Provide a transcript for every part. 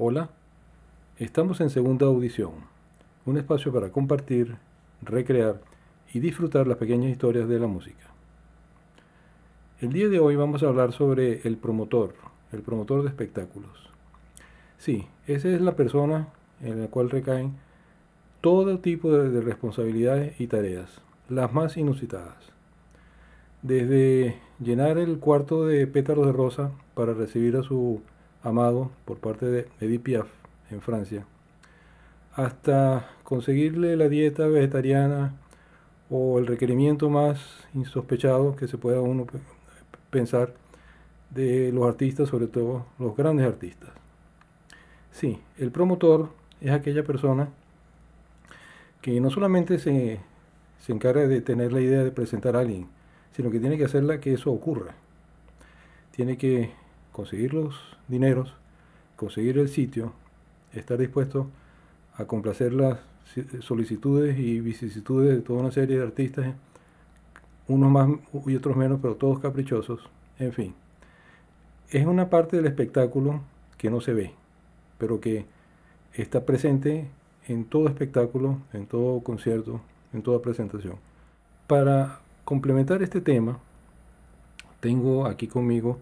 Hola, estamos en segunda audición, un espacio para compartir, recrear y disfrutar las pequeñas historias de la música. El día de hoy vamos a hablar sobre el promotor, el promotor de espectáculos. Sí, esa es la persona en la cual recaen todo tipo de, responsabilidades y tareas, las más inusitadas. Desde llenar el cuarto de pétalos de rosa para recibir a su amado por parte de Edith Piaf en Francia, hasta conseguirle la dieta vegetariana o el requerimiento más insospechado que se pueda uno pensar de los artistas, sobre todo los grandes artistas. Sí, el promotor es aquella persona que no solamente se, se encarga de tener la idea de presentar a alguien, sino que tiene que hacerla que eso ocurra. Tiene que conseguir los dineros, conseguir el sitio, estar dispuesto a complacer las solicitudes y vicisitudes de toda una serie de artistas, unos más y otros menos, pero todos caprichosos, en fin. Es una parte del espectáculo que no se ve, pero que está presente en todo espectáculo, en todo concierto, en toda presentación. Para complementar este tema, tengo aquí conmigo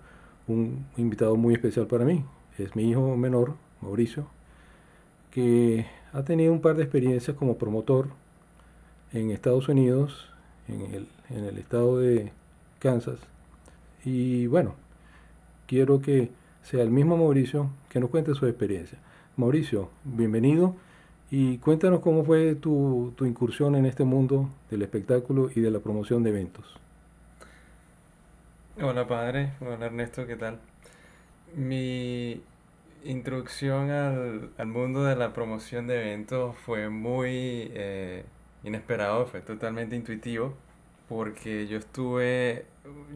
un invitado muy especial para mí. Es mi hijo menor, Mauricio, que ha tenido un par de experiencias como promotor en Estados Unidos, en el, estado de Kansas. Y bueno, quiero que sea el mismo Mauricio que nos cuente su experiencia. Mauricio, bienvenido y cuéntanos cómo fue tu incursión en este mundo del espectáculo y de la promoción de eventos. Hola padre, hola Ernesto, ¿qué tal? Mi introducción al, al mundo de la promoción de eventos fue muy eh, inesperado, fue totalmente intuitivo, porque yo estuve,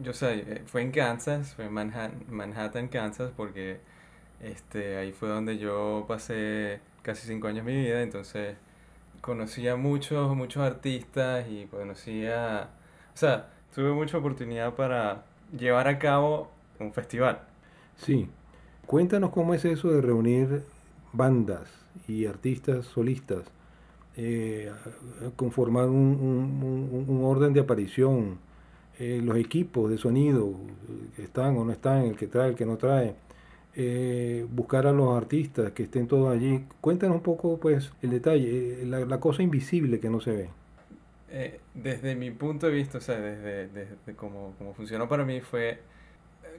yo sé, fue en Kansas, fue en Manhattan, Manhattan, Kansas, porque este, ahí fue donde yo pasé casi cinco años de mi vida, entonces conocía muchos, muchos artistas y conocía, o sea, tuve mucha oportunidad para llevar a cabo un festival. Sí, cuéntanos cómo es eso de reunir bandas y artistas solistas, eh, conformar un, orden de aparición, eh, los equipos de sonido, que están o no están, el que trae, el que no trae eh, buscar a los artistas que estén todos allí. Cuéntanos un poco, pues, el detalle, eh, la, cosa invisible que no se ve. Eh, desde mi punto de vista, o sea, desde, desde como, como, funcionó para mí, fue,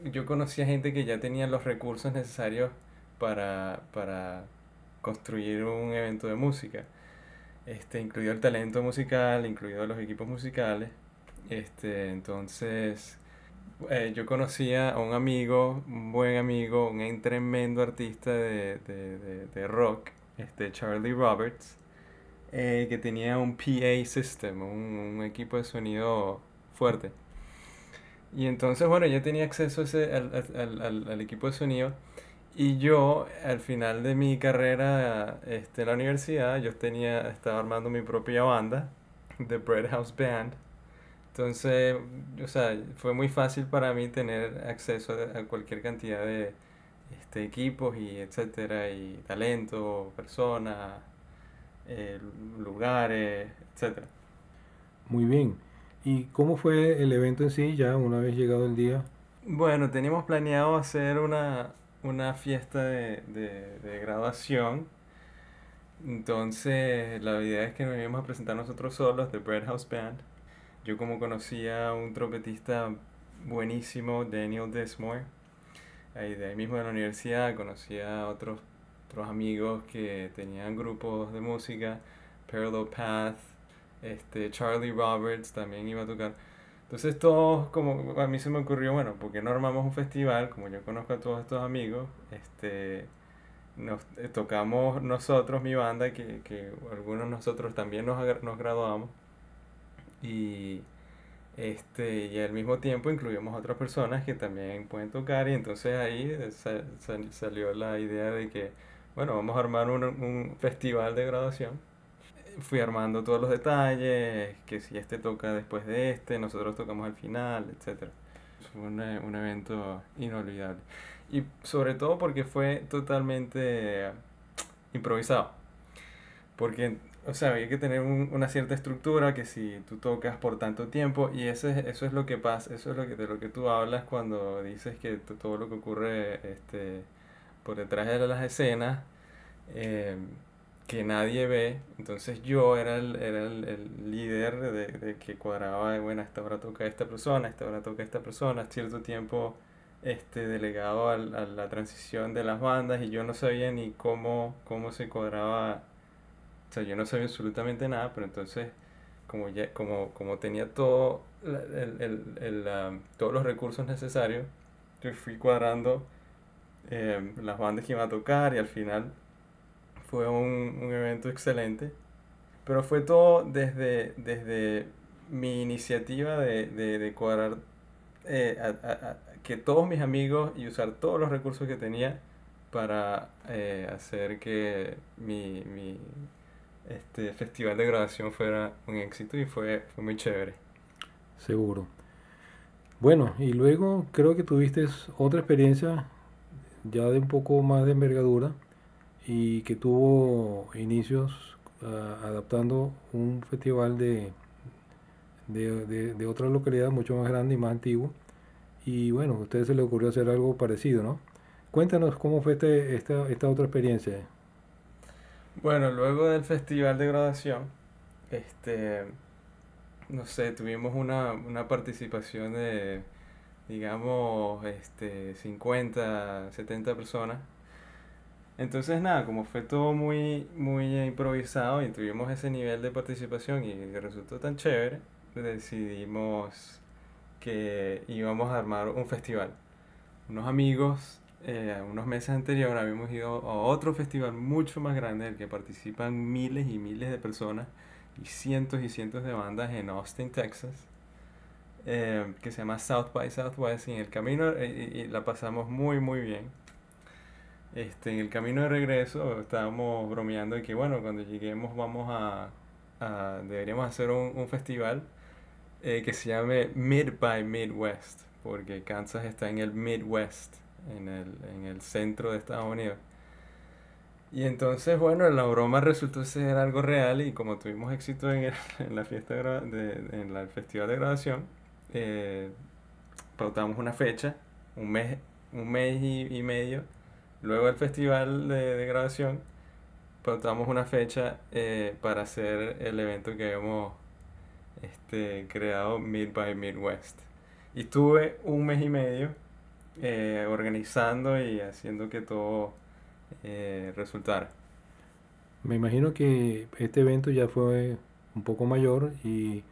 yo conocí a gente que ya tenía los recursos necesarios para, para construir un evento de música. Este, incluido el talento musical, incluido los equipos musicales. Este, entonces, eh, yo conocía a un amigo, un buen amigo, un tremendo artista de, de, de, rock, este Charlie Roberts, eh, que tenía un PA system, un, equipo de sonido fuerte. Y entonces, bueno, yo tenía acceso ese, al, al, al, equipo de sonido. Y yo, al final de mi carrera este, en la universidad, yo tenía, estaba armando mi propia banda, The Bread House Band entonces, o sea, fue muy fácil para mí tener acceso a cualquier cantidad de este, equipos y etcétera, y talento, personas, eh, lugares, etcétera. Muy bien. ¿Y cómo fue el evento en sí ya una vez llegado el día? Bueno, teníamos planeado hacer una, una fiesta de, de, de graduación. Entonces, la idea es que nos íbamos a presentar nosotros solos, The Bread House Band yo como conocía a un trompetista buenísimo, Daniel Desmore, ahí de ahí mismo de la universidad, conocía a otros, otros amigos que tenían grupos de música, Parallel Path, este, Charlie Roberts también iba a tocar. Entonces todos, como a mí se me ocurrió, bueno, porque no armamos un festival? Como yo conozco a todos estos amigos, este, nos eh, tocamos nosotros, mi banda, que, que algunos nosotros también nos, nos graduamos y este y al mismo tiempo incluimos otras personas que también pueden tocar y entonces ahí eh, salió la idea de que bueno vamos a armar un, un, festival de graduación. Fui armando todos los detalles que si este toca después de este nosotros tocamos al final etcétera. Fue un, un evento inolvidable. Y sobre todo porque fue totalmente improvisado. Porque, o sea, había que tener una cierta estructura que si tú tocas por tanto tiempo, y eso es, eso es lo que pasa, eso es lo que, de lo que tú hablas cuando dices que todo lo que ocurre este, por detrás de las escenas, eh, que nadie ve, entonces yo era el, era el, líder de, de, que cuadraba, bueno, a esta hora toca esta persona, a esta hora toca esta persona, cierto tiempo este, delegado a, la transición de las bandas y yo no sabía ni cómo, cómo se cuadraba, o sea, yo no sabía absolutamente nada, pero entonces como, ya, como, como tenía todo el, el, todos los recursos necesarios, yo fui cuadrando eh, las bandas que iban a tocar y al final fue un, un evento excelente. Pero fue todo desde, desde mi iniciativa de, de, cuadrar eh, que todos mis amigos y usar todos los recursos que tenía para eh, hacer que mi, mi este festival de grabación fuera un éxito y fue, fue muy chévere. Seguro. Bueno, y luego creo que tuviste otra experiencia ya de un poco más de envergadura y que tuvo inicios ah, adaptando un festival de, de, de, otra localidad mucho más grande y más antiguo. Y bueno, a ustedes se les ocurrió hacer algo parecido, ¿no? Cuéntanos cómo fue este, esta, esta otra experiencia. Bueno, luego del festival de graduación, este, no sé, tuvimos una, una participación de, digamos, este, 50, 70 personas. Entonces nada, como fue todo muy, muy improvisado y tuvimos ese nivel de participación y resultó tan chévere, decidimos que íbamos a armar un festival. Unos amigos, eh, unos meses anteriores habíamos ido a otro festival mucho más grande, el que participan miles y miles de personas y cientos y cientos de bandas en Austin, Texas. Eh, que se llama South by Southwest y en el camino eh, y, la pasamos muy muy bien. Este en el camino de regreso estábamos bromeando de que bueno cuando lleguemos vamos a, deberíamos hacer un, un festival eh, que se llame Mid by Midwest porque Kansas está en el Midwest en el, en el centro de Estados Unidos. Y entonces, bueno, la broma resultó ser algo real y como tuvimos éxito en, en la fiesta de, en el festival de graduación, eh, pautamos una fecha, un mes, un mes y, medio, luego del festival de, graduación, pautamos una fecha eh, para hacer el evento que habíamos este, creado Mid by Midwest. Y estuve un mes y medio eh, organizando y haciendo que todo eh, resultara. Me imagino que este evento ya fue un poco mayor y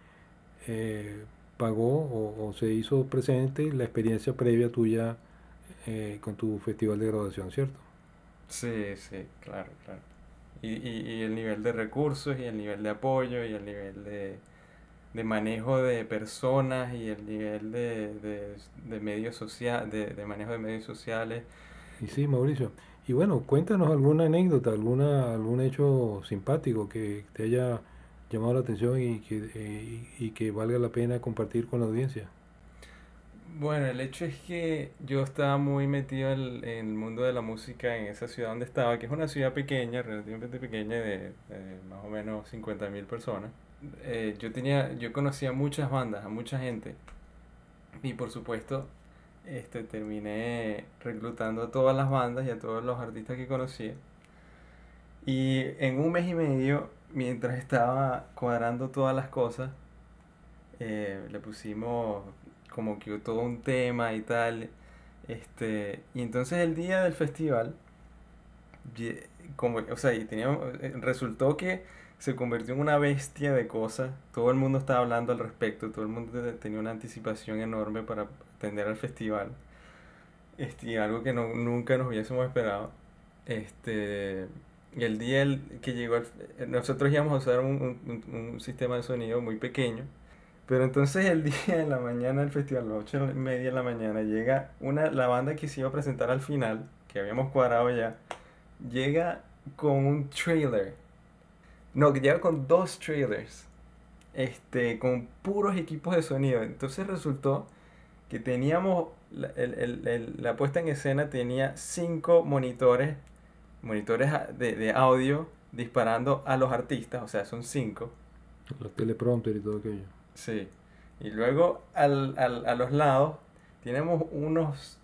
pagó o, se hizo presente la experiencia previa tuya eh, con tu festival de graduación, ¿cierto? Sí, sí, claro, claro. Y, y, el nivel de recursos y el nivel de apoyo y el nivel de, de manejo de personas y el nivel de, de, de medios sociales, de, de, manejo de medios sociales. Y sí, Mauricio. Y bueno, cuéntanos alguna anécdota, alguna, algún hecho simpático que te haya llamado la atención y que, eh, y que valga la pena compartir con la audiencia? Bueno, el hecho es que yo estaba muy metido en, el mundo de la música en esa ciudad donde estaba, que es una ciudad pequeña, relativamente pequeña, de, más o menos 50 mil personas. Eh, yo tenía, yo conocía muchas bandas, a mucha gente. Y por supuesto, este, terminé reclutando a todas las bandas y a todos los artistas que conocía. Y en un mes y medio mientras estaba cuadrando todas las cosas, eh, le pusimos como que todo un tema y tal. Este, y entonces el día del festival, como, o sea, y teníamos, eh, resultó que se convirtió en una bestia de cosas. Todo el mundo estaba hablando al respecto, todo el mundo tenía una anticipación enorme para atender al festival. Este, algo que no, nunca nos hubiésemos esperado. Este, y el día que llegó, nosotros íbamos a usar un, un, sistema de sonido muy pequeño. Pero entonces el día de la mañana del festival, a las 8 y media de la mañana, llega una, la banda que se iba a presentar al final, que habíamos cuadrado ya, llega con un trailer. No, que llega con dos trailers. Este, con puros equipos de sonido. Entonces resultó que teníamos la, el, el, la puesta en escena tenía cinco monitores, monitores de, de, audio disparando a los artistas, o sea, son cinco. Los teleprompter y todo aquello. Sí. Y luego al, al, a los lados tenemos unos,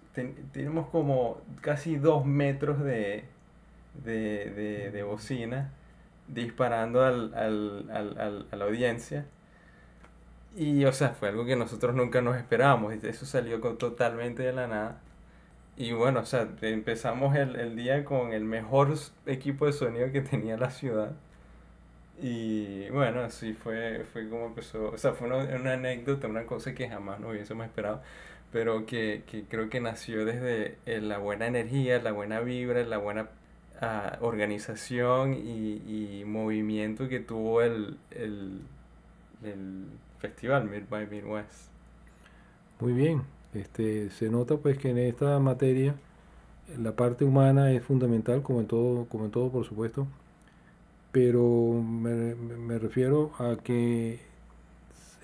tenemos como casi dos metros de, de, de, de bocina disparando al, al, al, a la audiencia. Y, o sea, fue algo que nosotros nunca nos esperábamos. Eso salió con, totalmente de la nada. Y bueno, o sea, empezamos el, el día con el mejor equipo de sonido que tenía la ciudad. Y bueno, así fue, fue como empezó. O sea, fue una, una anécdota, una cosa que jamás nos hubiésemos esperado. Pero que, que creo que nació desde eh, la buena energía, la buena vibra, la buena uh, organización y, y, movimiento que tuvo el, el, el festival Mid by Midwest. Muy bien, este, se nota pues que en esta materia la parte humana es fundamental, como en todo, como en todo por supuesto, pero me, refiero a que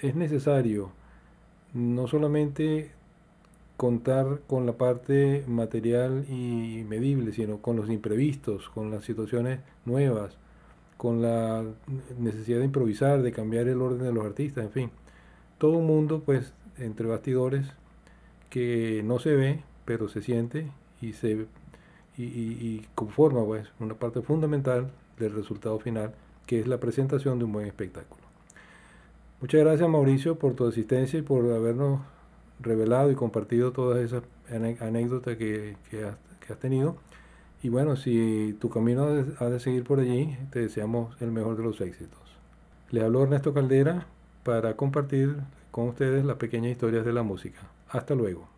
es necesario no solamente contar con la parte material y medible, sino con los imprevistos, con las situaciones nuevas, con la necesidad de improvisar, de cambiar el orden de los artistas, en fin. Todo un mundo, pues, entre bastidores que no se ve, pero se siente y se y, y, conforma pues una parte fundamental del resultado final, que es la presentación de un buen espectáculo. Muchas gracias Mauricio por tu asistencia y por habernos revelado y compartido todas esas anécdotas que, que, has, que has tenido. Y bueno, si tu camino ha de seguir por allí, te deseamos el mejor de los éxitos. Le hablo Ernesto Caldera para compartir con ustedes las pequeñas historias de la música. Hasta luego.